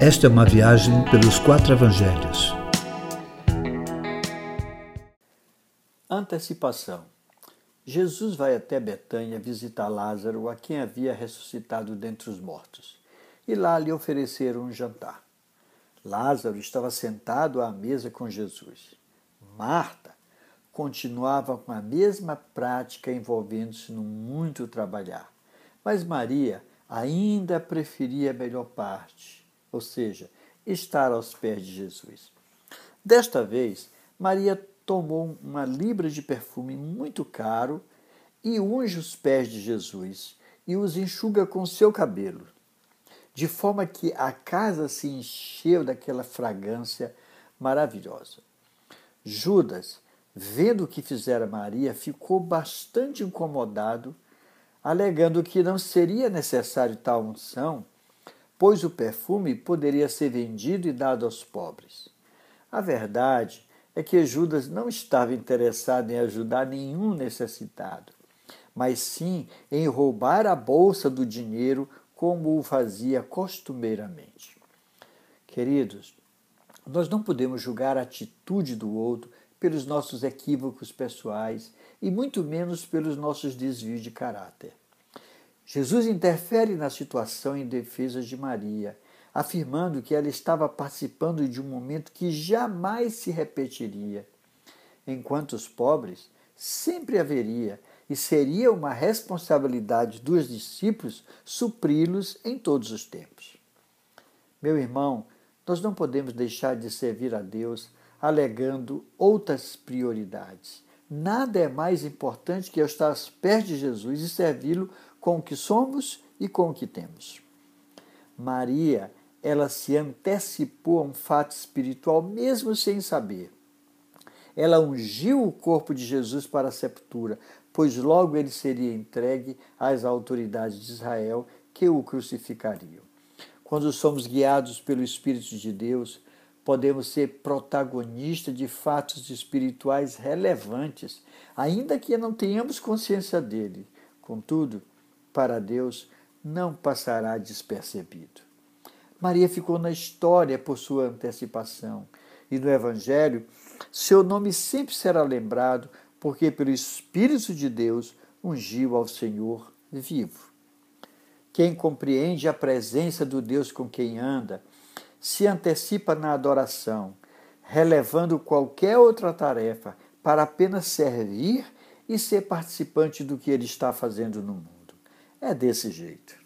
Esta é uma viagem pelos quatro evangelhos. Antecipação. Jesus vai até Betânia visitar Lázaro, a quem havia ressuscitado dentre os mortos, e lá lhe ofereceram um jantar. Lázaro estava sentado à mesa com Jesus. Marta continuava com a mesma prática envolvendo-se no muito trabalhar. Mas Maria ainda preferia a melhor parte, ou seja, estar aos pés de Jesus. Desta vez, Maria tomou uma libra de perfume muito caro e unge os pés de Jesus e os enxuga com seu cabelo, de forma que a casa se encheu daquela fragrância maravilhosa. Judas, vendo o que fizera Maria, ficou bastante incomodado alegando que não seria necessário tal unção, pois o perfume poderia ser vendido e dado aos pobres. A verdade é que Judas não estava interessado em ajudar nenhum necessitado, mas sim em roubar a bolsa do dinheiro como o fazia costumeiramente. Queridos, nós não podemos julgar a atitude do outro pelos nossos equívocos pessoais e muito menos pelos nossos desvios de caráter. Jesus interfere na situação em defesa de Maria, afirmando que ela estava participando de um momento que jamais se repetiria. Enquanto os pobres, sempre haveria e seria uma responsabilidade dos discípulos supri-los em todos os tempos. Meu irmão, nós não podemos deixar de servir a Deus alegando outras prioridades. Nada é mais importante que eu estar aos pés de Jesus e servi-lo com o que somos e com o que temos. Maria, ela se antecipou a um fato espiritual mesmo sem saber. Ela ungiu o corpo de Jesus para a sepultura, pois logo ele seria entregue às autoridades de Israel que o crucificariam. Quando somos guiados pelo Espírito de Deus, podemos ser protagonistas de fatos espirituais relevantes, ainda que não tenhamos consciência dele. Contudo, para Deus não passará despercebido. Maria ficou na história por sua antecipação, e no Evangelho, seu nome sempre será lembrado, porque pelo Espírito de Deus ungiu ao Senhor vivo. Quem compreende a presença do Deus com quem anda, se antecipa na adoração, relevando qualquer outra tarefa para apenas servir e ser participante do que ele está fazendo no mundo. É desse jeito.